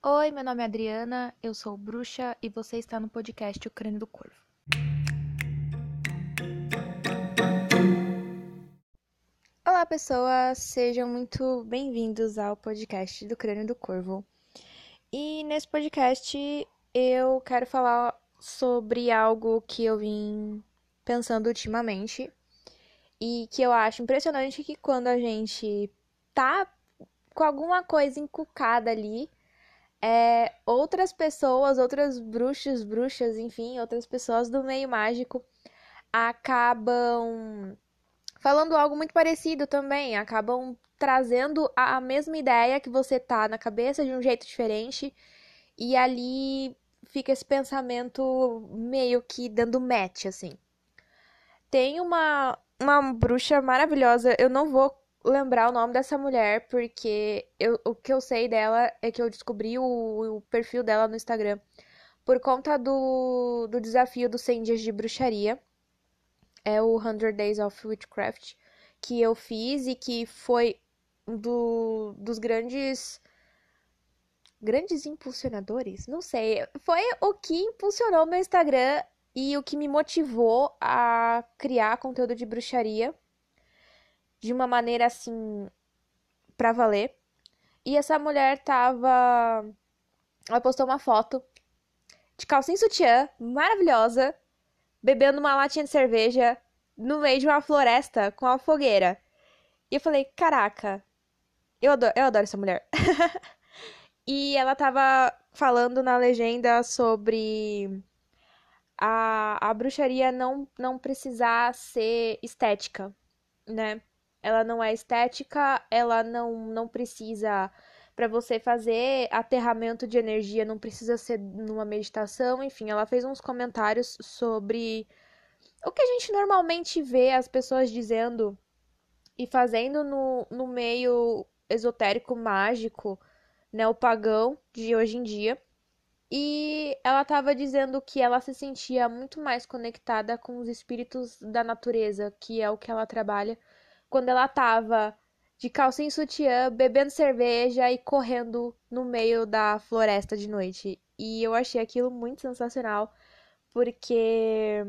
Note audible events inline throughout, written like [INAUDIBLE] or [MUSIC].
Oi, meu nome é Adriana, eu sou bruxa e você está no podcast O Crânio do Corvo. Olá, pessoas, sejam muito bem-vindos ao podcast do Crânio do Corvo. E nesse podcast eu quero falar sobre algo que eu vim pensando ultimamente e que eu acho impressionante que quando a gente tá com alguma coisa encucada ali, é, outras pessoas, outras bruxas, bruxas, enfim, outras pessoas do meio mágico acabam falando algo muito parecido também, acabam trazendo a mesma ideia que você tá na cabeça de um jeito diferente e ali fica esse pensamento meio que dando match assim. Tem uma uma bruxa maravilhosa, eu não vou lembrar o nome dessa mulher, porque eu, o que eu sei dela é que eu descobri o, o perfil dela no Instagram por conta do, do desafio dos 100 dias de bruxaria. É o 100 Days of Witchcraft que eu fiz e que foi do, dos grandes grandes impulsionadores, não sei, foi o que impulsionou meu Instagram e o que me motivou a criar conteúdo de bruxaria de uma maneira assim pra valer. E essa mulher tava. Ela postou uma foto de calcinha sutiã, maravilhosa, bebendo uma latinha de cerveja no meio de uma floresta com uma fogueira. E eu falei, caraca, eu adoro, eu adoro essa mulher. [LAUGHS] e ela tava falando na legenda sobre a, a bruxaria não, não precisar ser estética, né? Ela não é estética, ela não, não precisa. Para você fazer aterramento de energia, não precisa ser numa meditação. Enfim, ela fez uns comentários sobre o que a gente normalmente vê as pessoas dizendo e fazendo no, no meio esotérico mágico, né, o pagão de hoje em dia. E ela estava dizendo que ela se sentia muito mais conectada com os espíritos da natureza, que é o que ela trabalha quando ela tava de calcinha e sutiã, bebendo cerveja e correndo no meio da floresta de noite. E eu achei aquilo muito sensacional, porque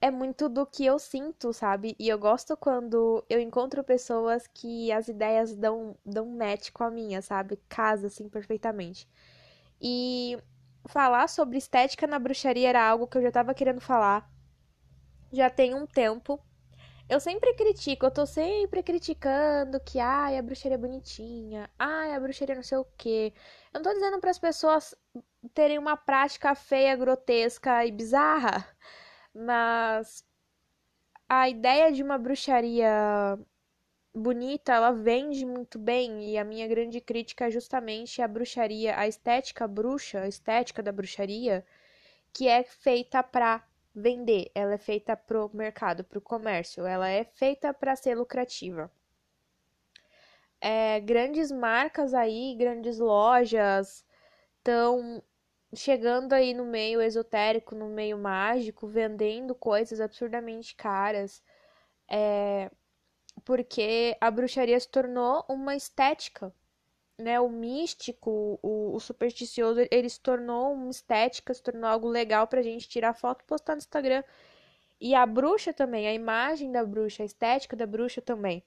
é muito do que eu sinto, sabe? E eu gosto quando eu encontro pessoas que as ideias dão, dão match com a minha, sabe? Casa, assim, perfeitamente. E falar sobre estética na bruxaria era algo que eu já tava querendo falar já tem um tempo. Eu sempre critico, eu tô sempre criticando que, ai, a bruxaria é bonitinha, ai, a bruxaria não sei o quê. Eu não tô dizendo para as pessoas terem uma prática feia, grotesca e bizarra, mas a ideia de uma bruxaria bonita, ela vende muito bem, e a minha grande crítica é justamente a bruxaria, a estética bruxa, a estética da bruxaria, que é feita pra vender, ela é feita pro mercado, pro comércio, ela é feita para ser lucrativa. É, grandes marcas aí, grandes lojas estão chegando aí no meio esotérico, no meio mágico, vendendo coisas absurdamente caras, é, porque a bruxaria se tornou uma estética, né, o místico, o, o, supersticioso, ele se tornou uma estética, se tornou algo legal pra gente tirar foto e postar no Instagram. E a bruxa também, a imagem da bruxa, a estética da bruxa também.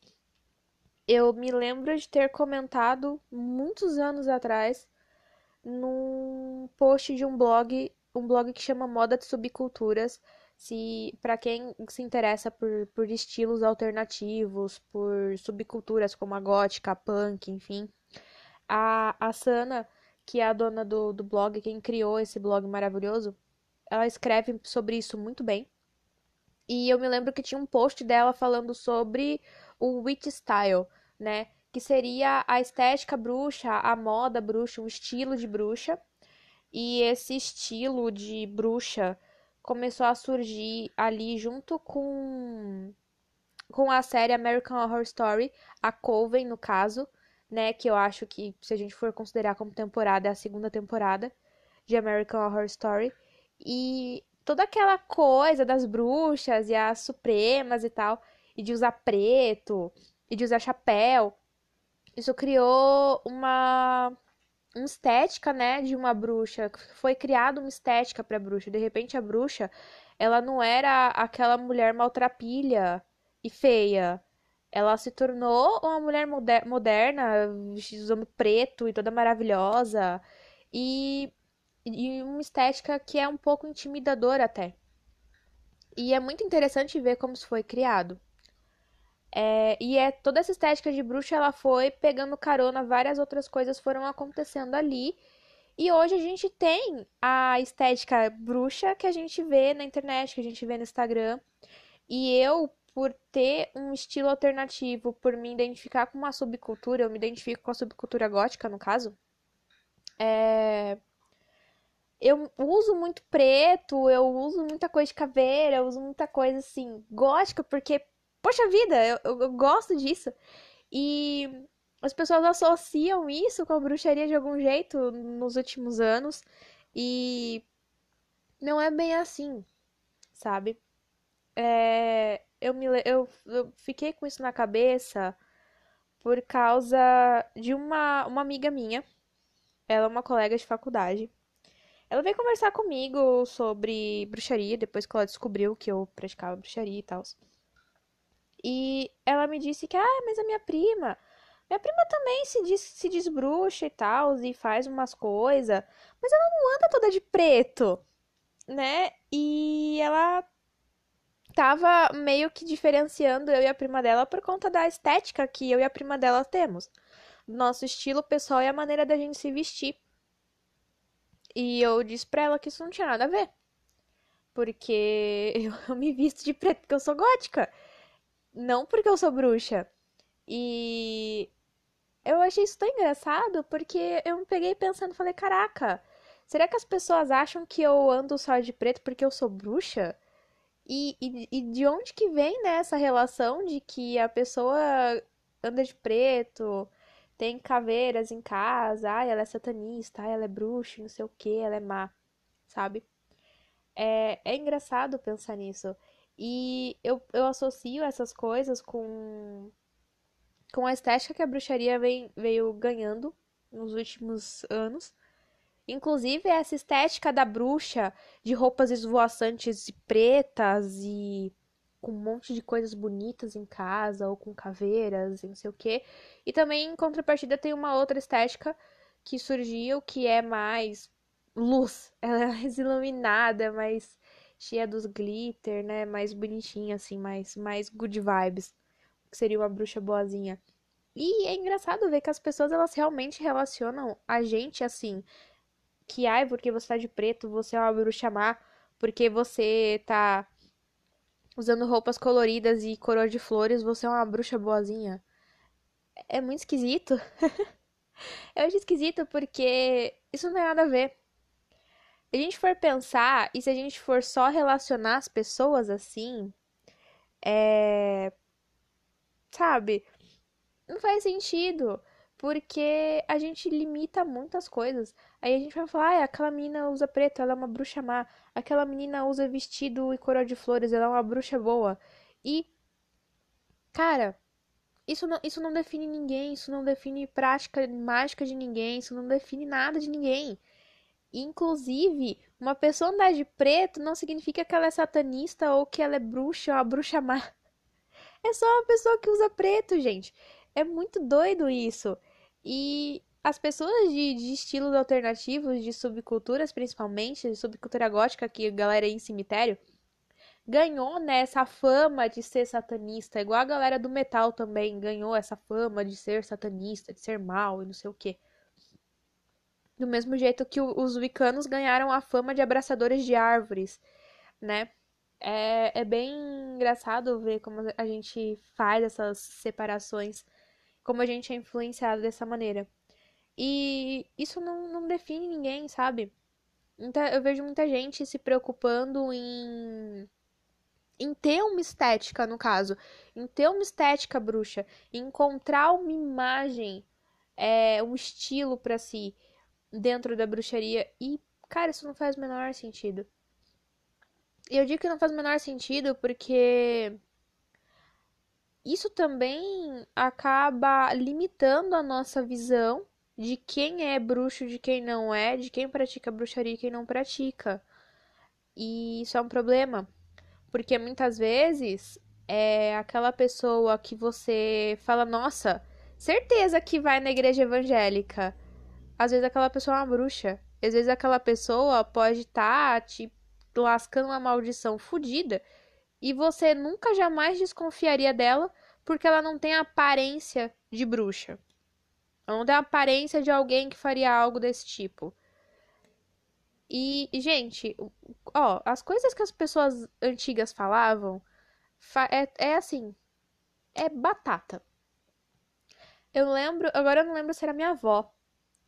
Eu me lembro de ter comentado muitos anos atrás num post de um blog, um blog que chama Moda de Subculturas. Se para quem se interessa por, por estilos alternativos, por subculturas como a gótica, a punk, enfim, a, a Sana, que é a dona do, do blog, quem criou esse blog maravilhoso, ela escreve sobre isso muito bem. E eu me lembro que tinha um post dela falando sobre o witch style, né? Que seria a estética bruxa, a moda bruxa, o estilo de bruxa. E esse estilo de bruxa começou a surgir ali junto com com a série American Horror Story, a Coven no caso, né? Que eu acho que, se a gente for considerar como temporada, é a segunda temporada de American Horror Story. E toda aquela coisa das bruxas e as supremas e tal, e de usar preto, e de usar chapéu, isso criou uma uma estética, né, de uma bruxa, foi criada uma estética para bruxa. De repente a bruxa, ela não era aquela mulher maltrapilha e feia. Ela se tornou uma mulher moder moderna, usando preto e toda maravilhosa. E, e uma estética que é um pouco intimidadora até. E é muito interessante ver como isso foi criado. É, e é toda essa estética de bruxa, ela foi pegando carona, várias outras coisas foram acontecendo ali. E hoje a gente tem a estética bruxa que a gente vê na internet, que a gente vê no Instagram. E eu, por ter um estilo alternativo, por me identificar com uma subcultura, eu me identifico com a subcultura gótica, no caso. É... Eu uso muito preto, eu uso muita coisa de caveira, eu uso muita coisa assim, gótica, porque, poxa vida, eu, eu, eu gosto disso. E as pessoas associam isso com a bruxaria de algum jeito nos últimos anos. E não é bem assim, sabe? É, eu, me, eu, eu fiquei com isso na cabeça por causa de uma, uma amiga minha. Ela é uma colega de faculdade. Ela veio conversar comigo sobre bruxaria, depois que ela descobriu que eu praticava bruxaria e tal. E ela me disse que, ah, mas a minha prima, minha prima também se diz, se desbruxa e tal, e faz umas coisas, mas ela não anda toda de preto, né? E ela tava meio que diferenciando eu e a prima dela por conta da estética que eu e a prima dela temos. Nosso estilo pessoal e a maneira da gente se vestir. E eu disse pra ela que isso não tinha nada a ver. Porque [LAUGHS] eu, me visto de preto porque eu sou gótica. Não porque eu sou bruxa. E eu achei isso tão engraçado porque eu me peguei pensando, falei, caraca, será que as pessoas acham que eu ando só de preto porque eu sou bruxa? E, e, e de onde que vem, né, essa relação de que a pessoa anda de preto, tem caveiras em casa, ai, ela é satanista, ai, ela é bruxa, não sei o que, ela é má, sabe? É, é engraçado pensar nisso. E eu, eu associo essas coisas com, com a estética que a bruxaria vem, veio ganhando nos últimos anos. Inclusive, essa estética da bruxa, de roupas esvoaçantes e pretas e com um monte de coisas bonitas em casa, ou com caveiras e não sei o quê. E também, em contrapartida, tem uma outra estética que surgiu que é mais luz. [LAUGHS] Ela é mais iluminada, mais cheia dos glitter, né? Mais bonitinha, assim, mais, mais good vibes. Que seria uma bruxa boazinha. E é engraçado ver que as pessoas, elas realmente relacionam a gente assim que, ai, porque você tá de preto, você é uma bruxa má, porque você tá usando roupas coloridas e coroa de flores, você é uma bruxa boazinha. É muito esquisito. [LAUGHS] Eu acho esquisito porque isso não tem nada a ver. Se a gente for pensar e se a gente for só relacionar as pessoas assim, é. Sabe? Não faz sentido porque a gente limita muitas coisas. Aí a gente vai falar, ah, aquela menina usa preto, ela é uma bruxa má. Aquela menina usa vestido e coroa de flores, ela é uma bruxa boa. E, cara, isso não, isso não define ninguém, isso não define prática mágica de ninguém, isso não define nada de ninguém. Inclusive, uma pessoa andar de preto não significa que ela é satanista ou que ela é bruxa ou uma bruxa má. [LAUGHS] É só uma pessoa que usa preto, gente. É muito doido isso. E as pessoas de, de estilos alternativos, de subculturas principalmente, de subcultura gótica, que a galera aí em cemitério, ganhou né, fama de ser satanista, igual a galera do metal também ganhou essa fama de ser satanista, de ser mal e não sei o que. Do mesmo jeito que os wicanos ganharam a fama de abraçadores de árvores, né? É, é bem engraçado ver como a gente faz essas separações como a gente é influenciado dessa maneira. E isso não, não define ninguém, sabe? Então, eu vejo muita gente se preocupando em em ter uma estética, no caso, em ter uma estética bruxa, encontrar uma imagem, é, um estilo para si dentro da bruxaria. E, cara, isso não faz o menor sentido. E eu digo que não faz o menor sentido porque isso também acaba limitando a nossa visão de quem é bruxo, de quem não é, de quem pratica bruxaria e quem não pratica. E isso é um problema, porque muitas vezes é aquela pessoa que você fala, nossa, certeza que vai na igreja evangélica. Às vezes aquela pessoa é uma bruxa. Às vezes aquela pessoa pode estar tá te lascando uma maldição fodida e você nunca jamais desconfiaria dela porque ela não tem a aparência de bruxa. Ela não tem a aparência de alguém que faria algo desse tipo. E, gente, ó, as coisas que as pessoas antigas falavam é, é assim, é batata. Eu lembro, agora eu não lembro se era minha avó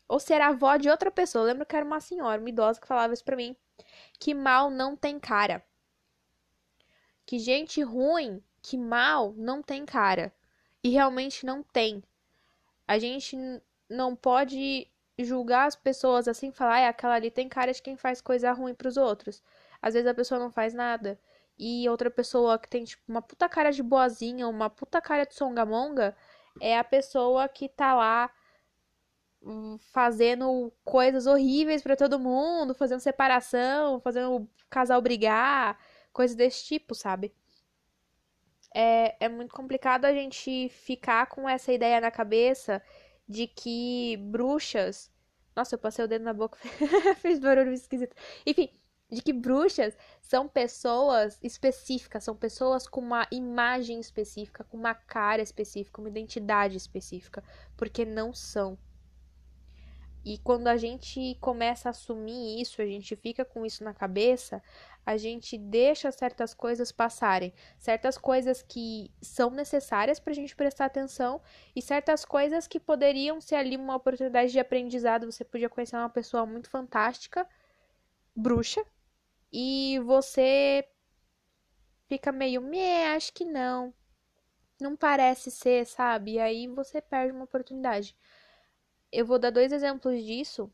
ou se era a avó de outra pessoa. Eu lembro que era uma senhora, uma idosa que falava isso pra mim, que mal não tem cara. Que gente ruim, que mal não tem cara. E realmente não tem. A gente não pode julgar as pessoas assim, falar, ah, aquela ali tem cara de quem faz coisa ruim pros outros. Às vezes a pessoa não faz nada. E outra pessoa que tem, tipo, uma puta cara de boazinha, uma puta cara de songamonga, é a pessoa que tá lá hum, fazendo coisas horríveis para todo mundo, fazendo separação, fazendo o casal brigar, coisas desse tipo, sabe? É, é muito complicado a gente ficar com essa ideia na cabeça de que bruxas. Nossa, eu passei o dedo na boca, [LAUGHS] fez barulho esquisito. Enfim, de que bruxas são pessoas específicas, são pessoas com uma imagem específica, com uma cara específica, uma identidade específica, porque não são. E quando a gente começa a assumir isso, a gente fica com isso na cabeça, a gente deixa certas coisas passarem, certas coisas que são necessárias para a gente prestar atenção e certas coisas que poderiam ser ali uma oportunidade de aprendizado. Você podia conhecer uma pessoa muito fantástica, bruxa, e você fica meio, me, acho que não, não parece ser, sabe? E aí você perde uma oportunidade. Eu vou dar dois exemplos disso,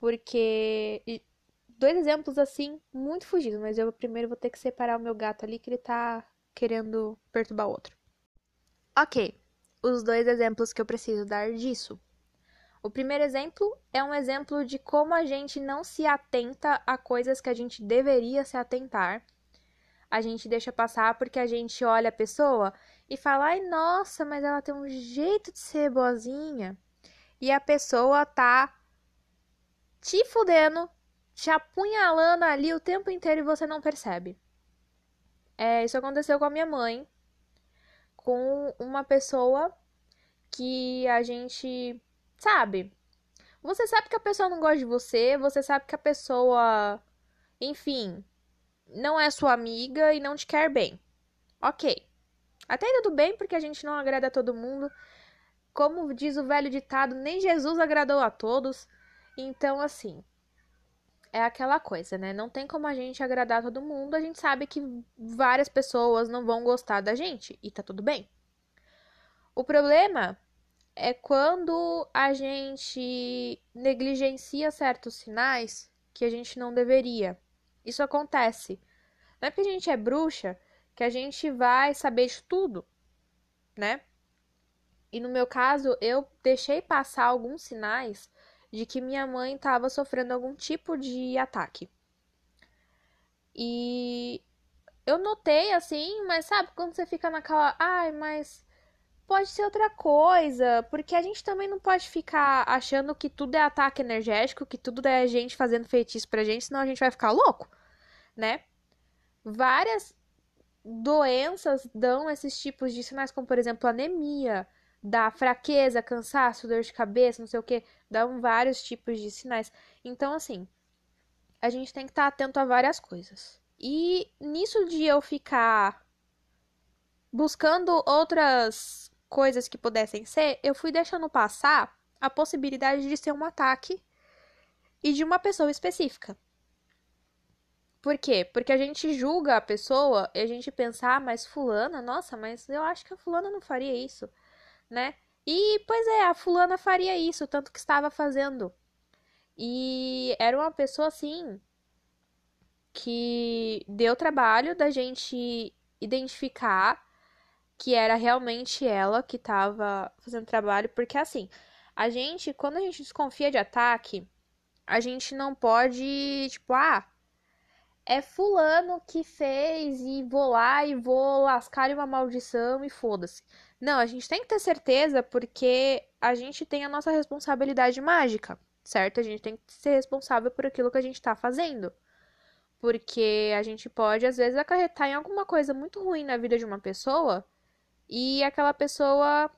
porque dois exemplos assim, muito fugidos, mas eu primeiro vou ter que separar o meu gato ali que ele tá querendo perturbar o outro. Ok, os dois exemplos que eu preciso dar disso. O primeiro exemplo é um exemplo de como a gente não se atenta a coisas que a gente deveria se atentar. A gente deixa passar porque a gente olha a pessoa e fala: ai, nossa, mas ela tem um jeito de ser boazinha. E a pessoa tá te fudendo te apunhalando ali o tempo inteiro e você não percebe. É, isso aconteceu com a minha mãe, com uma pessoa que a gente sabe. Você sabe que a pessoa não gosta de você, você sabe que a pessoa, enfim, não é sua amiga e não te quer bem. Ok. Até tudo bem, porque a gente não agrada a todo mundo. Como diz o velho ditado, nem Jesus agradou a todos. Então, assim, é aquela coisa, né? Não tem como a gente agradar todo mundo. A gente sabe que várias pessoas não vão gostar da gente e tá tudo bem. O problema é quando a gente negligencia certos sinais que a gente não deveria. Isso acontece. Não é porque a gente é bruxa que a gente vai saber de tudo, né? E no meu caso, eu deixei passar alguns sinais de que minha mãe estava sofrendo algum tipo de ataque. E eu notei assim, mas sabe quando você fica naquela, ai, mas pode ser outra coisa, porque a gente também não pode ficar achando que tudo é ataque energético, que tudo é gente fazendo feitiço pra gente, senão a gente vai ficar louco, né? Várias doenças dão esses tipos de sinais, como por exemplo anemia, dá fraqueza, cansaço, dor de cabeça, não sei o que, dão vários tipos de sinais. Então, assim, a gente tem que estar tá atento a várias coisas. E nisso de eu ficar buscando outras coisas que pudessem ser, eu fui deixando passar a possibilidade de ser um ataque e de uma pessoa específica. Por quê? Porque a gente julga a pessoa e a gente pensa, ah, mas fulana, nossa, mas eu acho que a fulana não faria isso né? E, pois é, a fulana faria isso, tanto que estava fazendo. E era uma pessoa assim que deu trabalho da gente identificar que era realmente ela que estava fazendo trabalho, porque assim, A gente, quando a gente desconfia de ataque, a gente não pode, tipo, ah, é fulano que fez e vou lá e vou lascar uma maldição e foda-se. Não, a gente tem que ter certeza porque a gente tem a nossa responsabilidade mágica, certo? A gente tem que ser responsável por aquilo que a gente tá fazendo. Porque a gente pode, às vezes, acarretar em alguma coisa muito ruim na vida de uma pessoa e aquela pessoa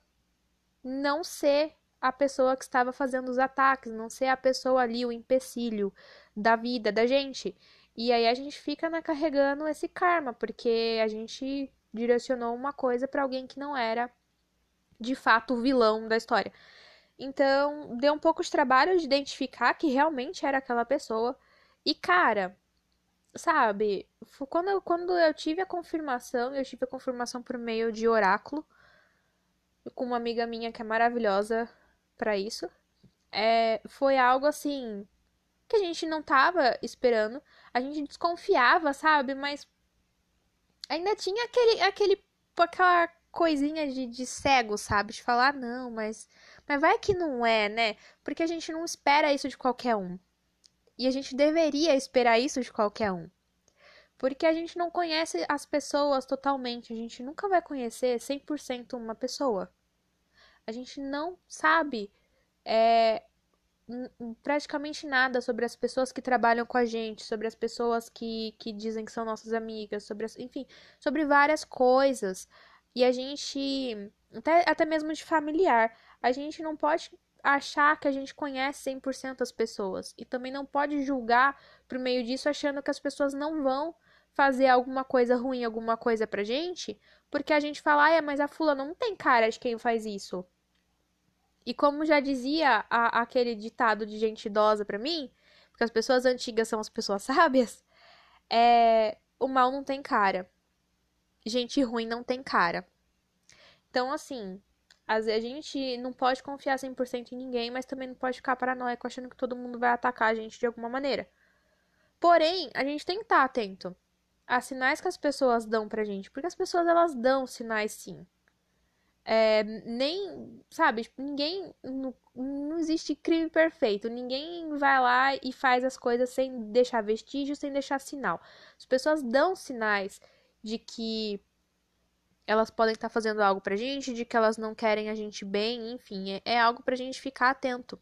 não ser a pessoa que estava fazendo os ataques, não ser a pessoa ali, o empecilho da vida da gente. E aí a gente fica né, carregando esse karma, porque a gente direcionou uma coisa para alguém que não era de fato o vilão da história. Então, deu um pouco de trabalho de identificar que realmente era aquela pessoa. E, cara, sabe, quando eu, quando eu tive a confirmação, eu tive a confirmação por meio de oráculo, com uma amiga minha que é maravilhosa para isso. É, foi algo assim que a gente não tava esperando. A gente desconfiava, sabe? Mas ainda tinha aquele, aquele aquela coisinha de, de cego, sabe? De falar, não, mas, mas vai que não é, né? Porque a gente não espera isso de qualquer um. E a gente deveria esperar isso de qualquer um. Porque a gente não conhece as pessoas totalmente. A gente nunca vai conhecer 100% uma pessoa. A gente não sabe é, praticamente nada sobre as pessoas que trabalham com a gente, sobre as pessoas que, que dizem que são nossas amigas, sobre as, enfim, sobre várias coisas. E a gente, até, até mesmo de familiar, a gente não pode achar que a gente conhece 100% as pessoas. E também não pode julgar por meio disso achando que as pessoas não vão fazer alguma coisa ruim, alguma coisa pra gente, porque a gente fala, ah, mas a fula não tem cara de quem faz isso. E como já dizia a, aquele ditado de gente idosa para mim, porque as pessoas antigas são as pessoas [LAUGHS] sábias, é, o mal não tem cara. Gente ruim não tem cara. Então, assim, a gente não pode confiar 100% em ninguém, mas também não pode ficar paranoico achando que todo mundo vai atacar a gente de alguma maneira. Porém, a gente tem que estar atento a sinais que as pessoas dão pra gente, porque as pessoas elas dão sinais sim. É, nem, sabe, tipo, ninguém. Não, não existe crime perfeito. Ninguém vai lá e faz as coisas sem deixar vestígio, sem deixar sinal. As pessoas dão sinais de que elas podem estar fazendo algo pra gente, de que elas não querem a gente bem, enfim, é, é algo pra gente ficar atento.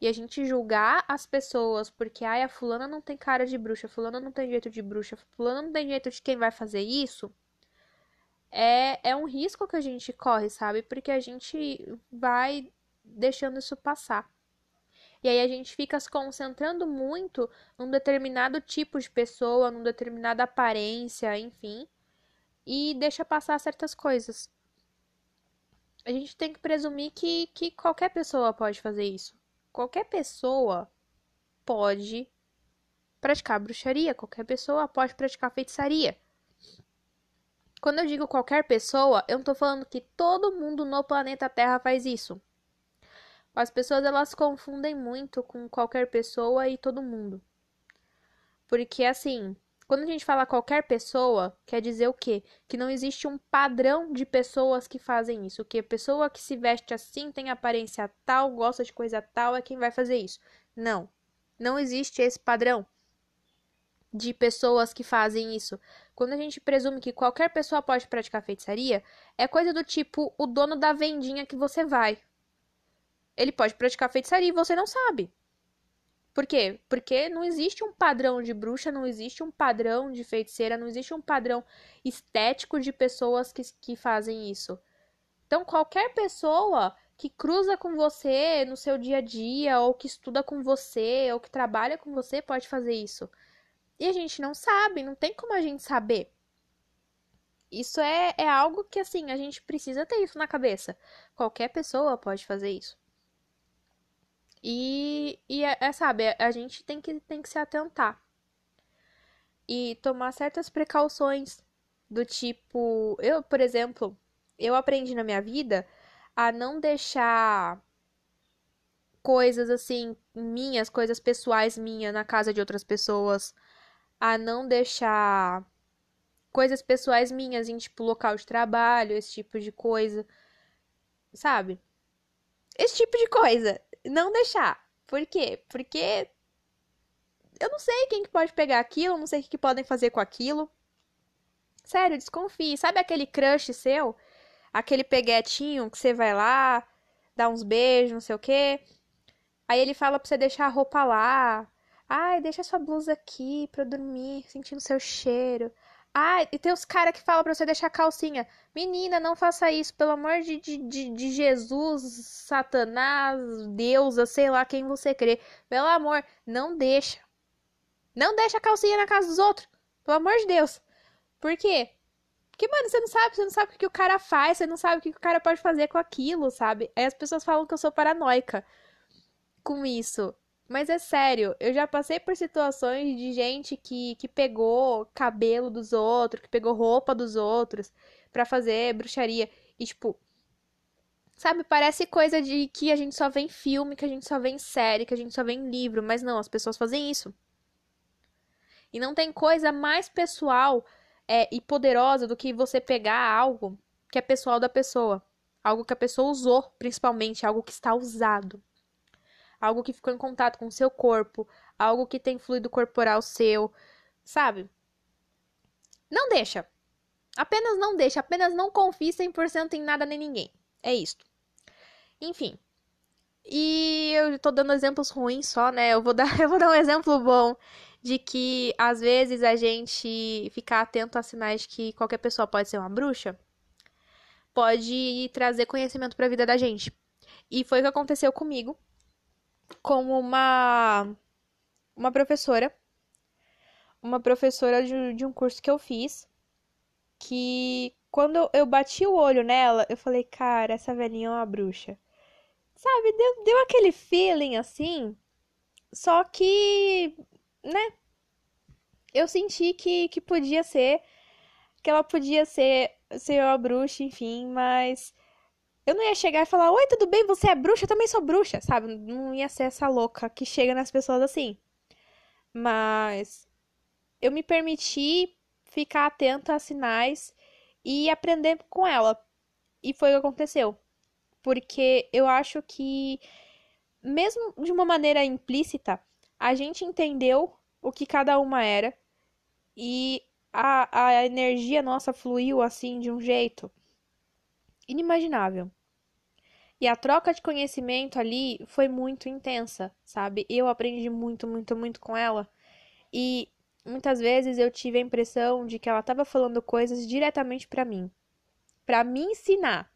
E a gente julgar as pessoas porque, ai, a fulana não tem cara de bruxa, fulana não tem jeito de bruxa, fulana não tem jeito de quem vai fazer isso é, é um risco que a gente corre, sabe? Porque a gente vai deixando isso passar. E aí a gente fica se concentrando muito num determinado tipo de pessoa, numa determinada aparência, enfim, e deixa passar certas coisas. A gente tem que presumir que, que qualquer pessoa pode fazer isso. Qualquer pessoa pode praticar bruxaria, qualquer pessoa pode praticar feitiçaria. Quando eu digo qualquer pessoa, eu não tô falando que todo mundo no planeta Terra faz isso. As pessoas elas confundem muito com qualquer pessoa e todo mundo. Porque assim, quando a gente fala qualquer pessoa, quer dizer o quê? Que não existe um padrão de pessoas que fazem isso. Que a pessoa que se veste assim, tem aparência tal, gosta de coisa tal, é quem vai fazer isso. Não. Não existe esse padrão de pessoas que fazem isso. Quando a gente presume que qualquer pessoa pode praticar feitiçaria, é coisa do tipo o dono da vendinha que você vai. Ele pode praticar feitiçaria e você não sabe. Por quê? Porque não existe um padrão de bruxa, não existe um padrão de feiticeira, não existe um padrão estético de pessoas que, que fazem isso. Então, qualquer pessoa que cruza com você no seu dia a dia, ou que estuda com você, ou que trabalha com você, pode fazer isso. E a gente não sabe, não tem como a gente saber. Isso é, é algo que, assim, a gente precisa ter isso na cabeça. Qualquer pessoa pode fazer isso. E, e é, é, sabe, a gente tem que, tem que se atentar. E tomar certas precauções. Do tipo, eu, por exemplo, eu aprendi na minha vida a não deixar coisas assim, minhas, coisas pessoais minhas na casa de outras pessoas a não deixar coisas pessoais minhas em tipo local de trabalho, esse tipo de coisa, sabe? esse tipo de coisa. Não deixar. Por quê? Porque eu não sei quem que pode pegar aquilo, não sei o que, que podem fazer com aquilo. Sério, desconfie. Sabe aquele crush seu? Aquele peguetinho que você vai lá, dá uns beijos, não sei o quê. Aí ele fala pra você deixar a roupa lá. Ai, deixa sua blusa aqui pra eu dormir, sentindo seu cheiro. Ah, e tem os caras que falam pra você deixar a calcinha. Menina, não faça isso, pelo amor de, de, de, Jesus, Satanás, Deusa, sei lá quem você crê. Pelo amor, não deixa. Não deixa a calcinha na casa dos outros. Pelo amor de Deus. Por quê? Porque, mano, você não sabe, você não sabe o que o cara faz, você não sabe o que o cara pode fazer com aquilo, sabe? Aí as pessoas falam que eu sou paranoica com isso. Mas é sério, eu já passei por situações de gente que, que pegou cabelo dos outros, que pegou roupa dos outros para fazer bruxaria. E, tipo, sabe, parece coisa de que a gente só vê em filme, que a gente só vê em série, que a gente só vê em livro. Mas não, as pessoas fazem isso. E não tem coisa mais pessoal é, e poderosa do que você pegar algo que é pessoal da pessoa. Algo que a pessoa usou, principalmente, algo que está usado algo que ficou em contato com o seu corpo, algo que tem fluido corporal seu, sabe? Não deixa. Apenas não deixa, apenas não confie 100% em nada nem ninguém. É isto. Enfim. E eu tô dando exemplos ruins só, né? Eu vou dar, [LAUGHS] eu vou dar um exemplo bom de que às vezes a gente ficar atento a sinais de que qualquer pessoa pode ser uma bruxa pode trazer conhecimento para a vida da gente. E foi o que aconteceu comigo com uma uma professora, uma professora de, de um curso que eu fiz, que quando eu bati o olho nela, eu falei, cara, essa velhinha é uma bruxa. Sabe, deu, deu aquele feeling assim, só que, né, eu senti que, que podia ser, que ela podia ser, ser uma bruxa, enfim, mas eu não ia chegar e falar, oi, tudo bem? Você é bruxa? Eu também sou bruxa, sabe? Não ia ser essa louca que chega nas pessoas assim. Mas eu me permiti ficar atenta a sinais e aprender com ela. E foi o que aconteceu. Porque eu acho que, mesmo de uma maneira implícita, a gente entendeu o que cada uma era e a, a energia nossa fluiu assim de um jeito inimaginável. E a troca de conhecimento ali foi muito intensa, sabe? Eu aprendi muito, muito, muito com ela. E muitas vezes eu tive a impressão de que ela estava falando coisas diretamente para mim, para me ensinar.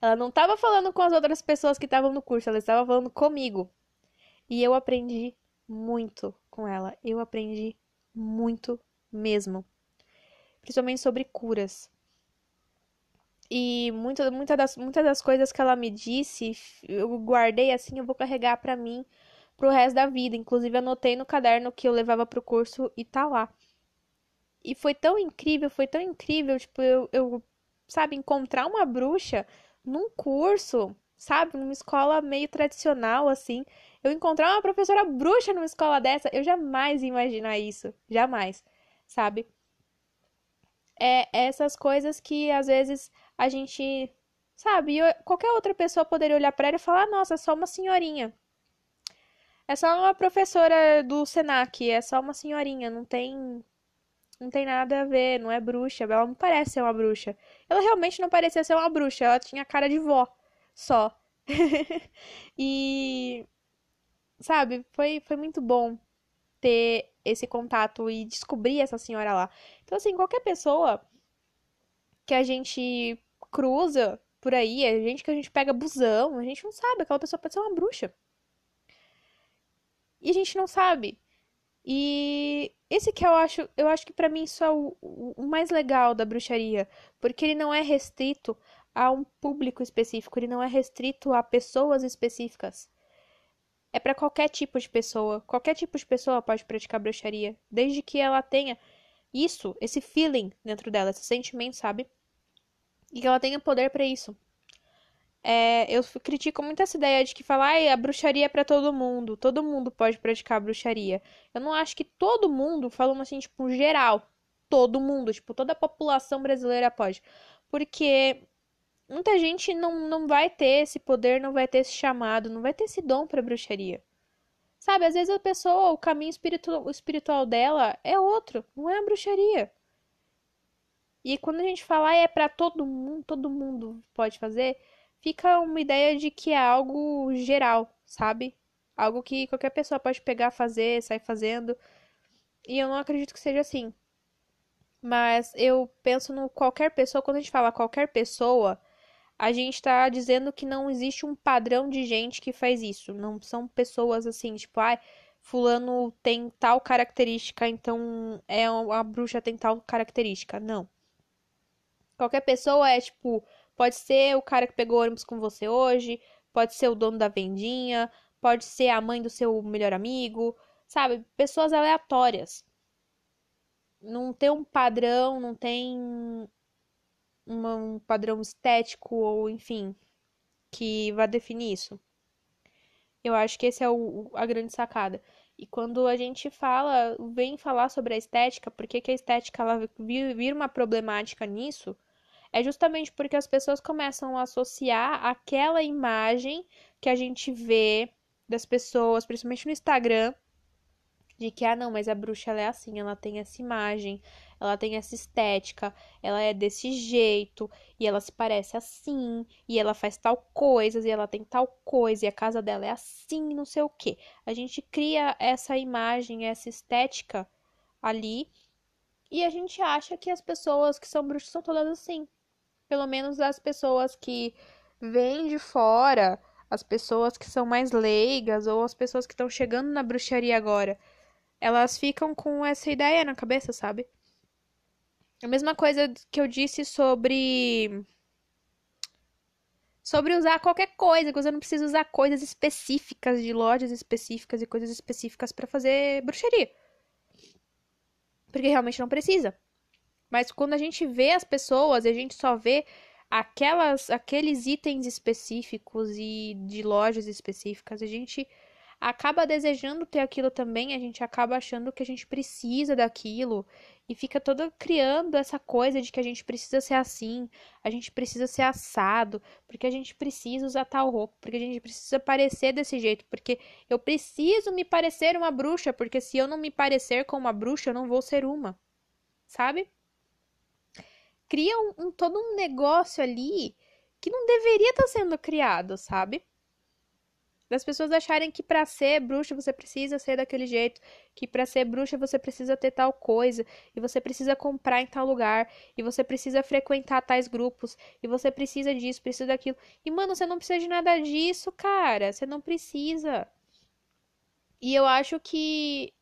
Ela não estava falando com as outras pessoas que estavam no curso, ela estava falando comigo. E eu aprendi muito com ela. Eu aprendi muito mesmo. Principalmente sobre curas. E muitas muita das, muita das coisas que ela me disse, eu guardei assim, eu vou carregar para mim pro resto da vida. Inclusive, anotei no caderno que eu levava pro curso e tá lá. E foi tão incrível, foi tão incrível, tipo, eu, eu sabe, encontrar uma bruxa num curso, sabe, numa escola meio tradicional, assim. Eu encontrar uma professora bruxa numa escola dessa, eu jamais ia imaginar isso. Jamais, sabe? É essas coisas que às vezes a gente, sabe, qualquer outra pessoa poderia olhar para ela e falar: nossa, é só uma senhorinha. É só uma professora do Senac, é só uma senhorinha, não tem não tem nada a ver, não é bruxa, ela não parece ser uma bruxa. Ela realmente não parecia ser uma bruxa, ela tinha cara de vó, só. [LAUGHS] e sabe, foi foi muito bom ter esse contato e descobrir essa senhora lá. Então assim, qualquer pessoa que a gente cruza por aí, é gente que a gente pega busão, a gente não sabe, aquela pessoa pode ser uma bruxa. E a gente não sabe. E esse que eu acho, eu acho que para mim isso é o, o mais legal da bruxaria, porque ele não é restrito a um público específico, ele não é restrito a pessoas específicas. É para qualquer tipo de pessoa, qualquer tipo de pessoa pode praticar bruxaria, desde que ela tenha isso, esse feeling dentro dela, esse sentimento, sabe? E que ela tenha poder para isso. É, eu critico muito essa ideia de que falar ah, a bruxaria é para todo mundo, todo mundo pode praticar bruxaria. Eu não acho que todo mundo, falando assim, tipo, geral, todo mundo, tipo, toda a população brasileira pode. Porque muita gente não, não vai ter esse poder, não vai ter esse chamado, não vai ter esse dom para bruxaria. Sabe, às vezes a pessoa, o caminho espiritual, espiritual dela é outro, não é a bruxaria. E quando a gente fala é para todo mundo, todo mundo pode fazer, fica uma ideia de que é algo geral, sabe? Algo que qualquer pessoa pode pegar, fazer, sair fazendo. E eu não acredito que seja assim. Mas eu penso no qualquer pessoa, quando a gente fala qualquer pessoa, a gente está dizendo que não existe um padrão de gente que faz isso. Não são pessoas assim, tipo, ah, fulano tem tal característica, então é a bruxa tem tal característica. Não. Qualquer pessoa é tipo, pode ser o cara que pegou ônibus com você hoje, pode ser o dono da vendinha, pode ser a mãe do seu melhor amigo, sabe? Pessoas aleatórias. Não tem um padrão, não tem uma, um padrão estético ou enfim que vá definir isso. Eu acho que esse é o, a grande sacada. E quando a gente fala, vem falar sobre a estética, por que, a estética ela vira uma problemática nisso? É justamente porque as pessoas começam a associar aquela imagem que a gente vê das pessoas, principalmente no Instagram, de que, ah, não, mas a bruxa ela é assim, ela tem essa imagem, ela tem essa estética, ela é desse jeito, e ela se parece assim, e ela faz tal coisa, e ela tem tal coisa, e a casa dela é assim, não sei o que. A gente cria essa imagem, essa estética ali, e a gente acha que as pessoas que são bruxas são todas assim. Pelo menos as pessoas que vêm de fora, as pessoas que são mais leigas, ou as pessoas que estão chegando na bruxaria agora elas ficam com essa ideia na cabeça, sabe? A mesma coisa que eu disse sobre. Sobre usar qualquer coisa, que você não precisa usar coisas específicas de lojas específicas e coisas específicas para fazer bruxaria. Porque realmente não precisa. Mas quando a gente vê as pessoas, a gente só vê aquelas, aqueles itens específicos e de lojas específicas, a gente acaba desejando ter aquilo também, a gente acaba achando que a gente precisa daquilo e fica toda criando essa coisa de que a gente precisa ser assim, a gente precisa ser assado, porque a gente precisa usar tal roupa, porque a gente precisa parecer desse jeito, porque eu preciso me parecer uma bruxa, porque se eu não me parecer com uma bruxa, eu não vou ser uma. Sabe? Cria um, um todo um negócio ali que não deveria estar sendo criado, sabe? Das pessoas acharem que para ser bruxa você precisa ser daquele jeito, que para ser bruxa você precisa ter tal coisa, e você precisa comprar em tal lugar, e você precisa frequentar tais grupos, e você precisa disso, precisa daquilo. E mano, você não precisa de nada disso, cara, você não precisa. E eu acho que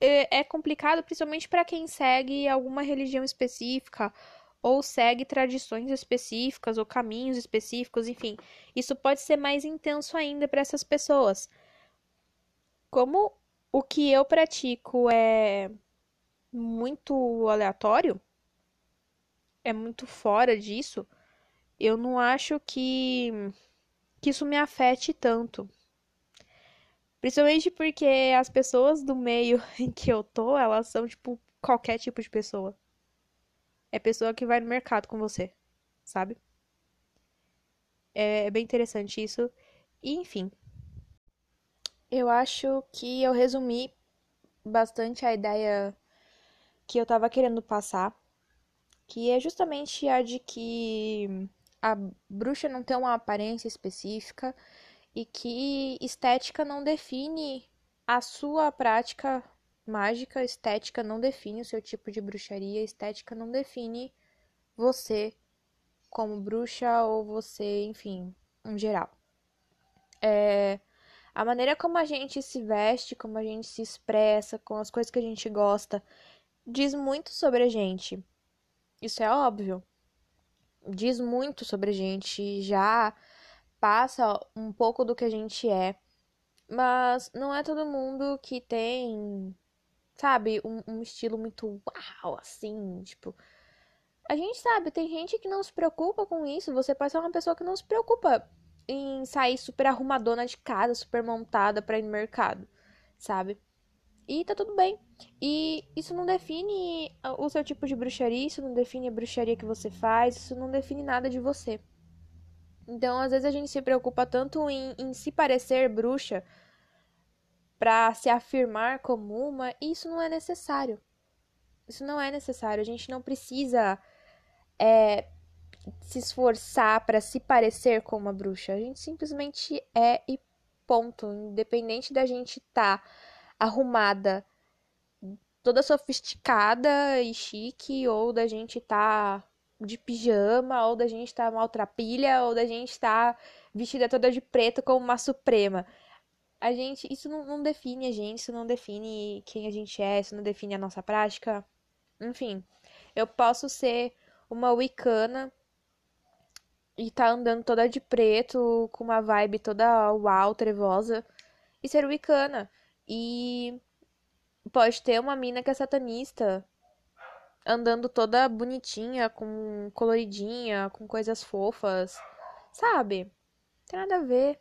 é, é complicado, principalmente para quem segue alguma religião específica ou segue tradições específicas ou caminhos específicos, enfim. Isso pode ser mais intenso ainda para essas pessoas. Como o que eu pratico é muito aleatório, é muito fora disso, eu não acho que, que isso me afete tanto. Principalmente porque as pessoas do meio [LAUGHS] em que eu tô, elas são tipo qualquer tipo de pessoa é pessoa que vai no mercado com você, sabe? É, é bem interessante isso. E, enfim. Eu acho que eu resumi bastante a ideia que eu tava querendo passar, que é justamente a de que a bruxa não tem uma aparência específica e que estética não define a sua prática Mágica, estética não define o seu tipo de bruxaria, estética não define você como bruxa ou você, enfim, em geral. É, a maneira como a gente se veste, como a gente se expressa, com as coisas que a gente gosta, diz muito sobre a gente. Isso é óbvio. Diz muito sobre a gente, já passa um pouco do que a gente é. Mas não é todo mundo que tem sabe, um, um estilo muito uau, assim, tipo. A gente sabe, tem gente que não se preocupa com isso. Você pode ser uma pessoa que não se preocupa em sair super arrumadona de casa, super montada para ir no mercado, sabe? E tá tudo bem. E isso não define o seu tipo de bruxaria, isso não define a bruxaria que você faz, isso não define nada de você. Então, às vezes a gente se preocupa tanto em, em se parecer bruxa para se afirmar como uma, e isso não é necessário. Isso não é necessário. A gente não precisa é, se esforçar para se parecer com uma bruxa. A gente simplesmente é e ponto. Independente da gente estar tá arrumada, toda sofisticada e chique, ou da gente estar tá de pijama, ou da gente estar tá maltrapilha, ou da gente estar tá vestida toda de preto como uma suprema. A gente, isso não, não define a gente, isso não define quem a gente é, isso não define a nossa prática. Enfim, eu posso ser uma wicana e tá andando toda de preto, com uma vibe toda uau, trevosa, e ser wicana. E pode ter uma mina que é satanista, andando toda bonitinha, com coloridinha, com coisas fofas, sabe? Tem nada a ver.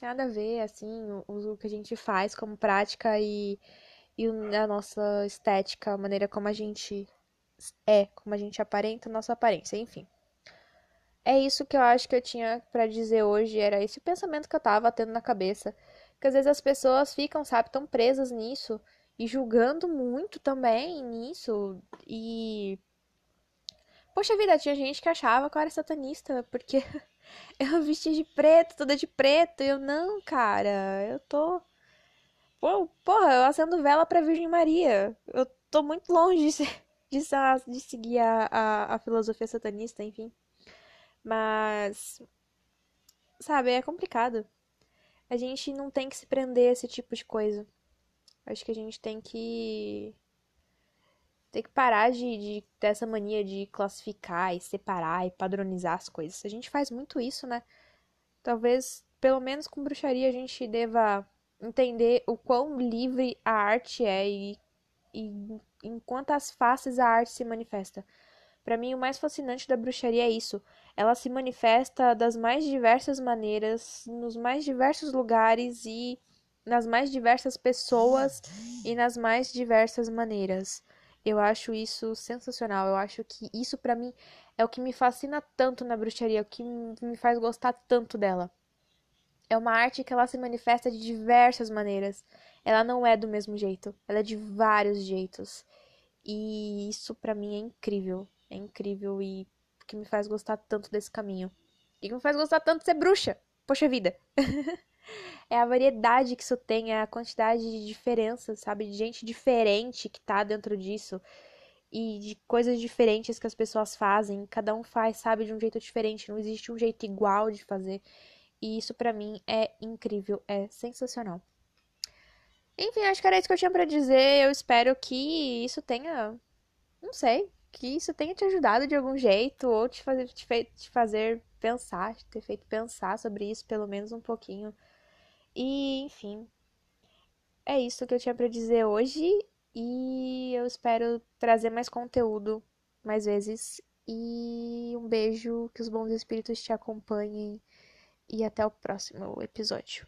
Nada a ver, assim, o, o que a gente faz como prática e, e a nossa estética, a maneira como a gente é, como a gente aparenta, nossa aparência, enfim. É isso que eu acho que eu tinha para dizer hoje, era esse o pensamento que eu tava tendo na cabeça. Que às vezes as pessoas ficam, sabe, tão presas nisso e julgando muito também nisso. E. Poxa vida, tinha gente que achava que eu era satanista, porque [LAUGHS] [LAUGHS] eu vesti de preto, toda de preto. E eu, não, cara, eu tô. Pô, porra, eu acendo vela pra Virgem Maria. Eu tô muito longe de, ser, [LAUGHS] de, de seguir a, a, a filosofia satanista, enfim. Mas. Sabe, é complicado. A gente não tem que se prender a esse tipo de coisa. Acho que a gente tem que. Tem que parar de, de ter essa mania de classificar e separar e padronizar as coisas. A gente faz muito isso, né? Talvez, pelo menos com bruxaria, a gente deva entender o quão livre a arte é e, e em quantas faces a arte se manifesta. Para mim, o mais fascinante da bruxaria é isso. Ela se manifesta das mais diversas maneiras, nos mais diversos lugares e nas mais diversas pessoas e nas mais diversas maneiras. Eu acho isso sensacional. Eu acho que isso para mim é o que me fascina tanto na bruxaria, o que me faz gostar tanto dela. É uma arte que ela se manifesta de diversas maneiras. Ela não é do mesmo jeito, ela é de vários jeitos. E isso para mim é incrível, é incrível e que me faz gostar tanto desse caminho. E que me faz gostar tanto de ser bruxa. Poxa vida. [LAUGHS] é a variedade que isso tem, é a quantidade de diferenças, sabe? De gente diferente que tá dentro disso. E de coisas diferentes que as pessoas fazem. Cada um faz, sabe, de um jeito diferente. Não existe um jeito igual de fazer. E isso para mim é incrível, é sensacional. Enfim, acho que era isso que eu tinha para dizer. Eu espero que isso tenha. Não sei. Que isso tenha te ajudado de algum jeito. Ou te fazer, te, fe... te fazer pensar, te ter feito pensar sobre isso pelo menos um pouquinho. E, enfim, é isso que eu tinha para dizer hoje e eu espero trazer mais conteúdo mais vezes. E um beijo, que os bons espíritos te acompanhem e até o próximo episódio.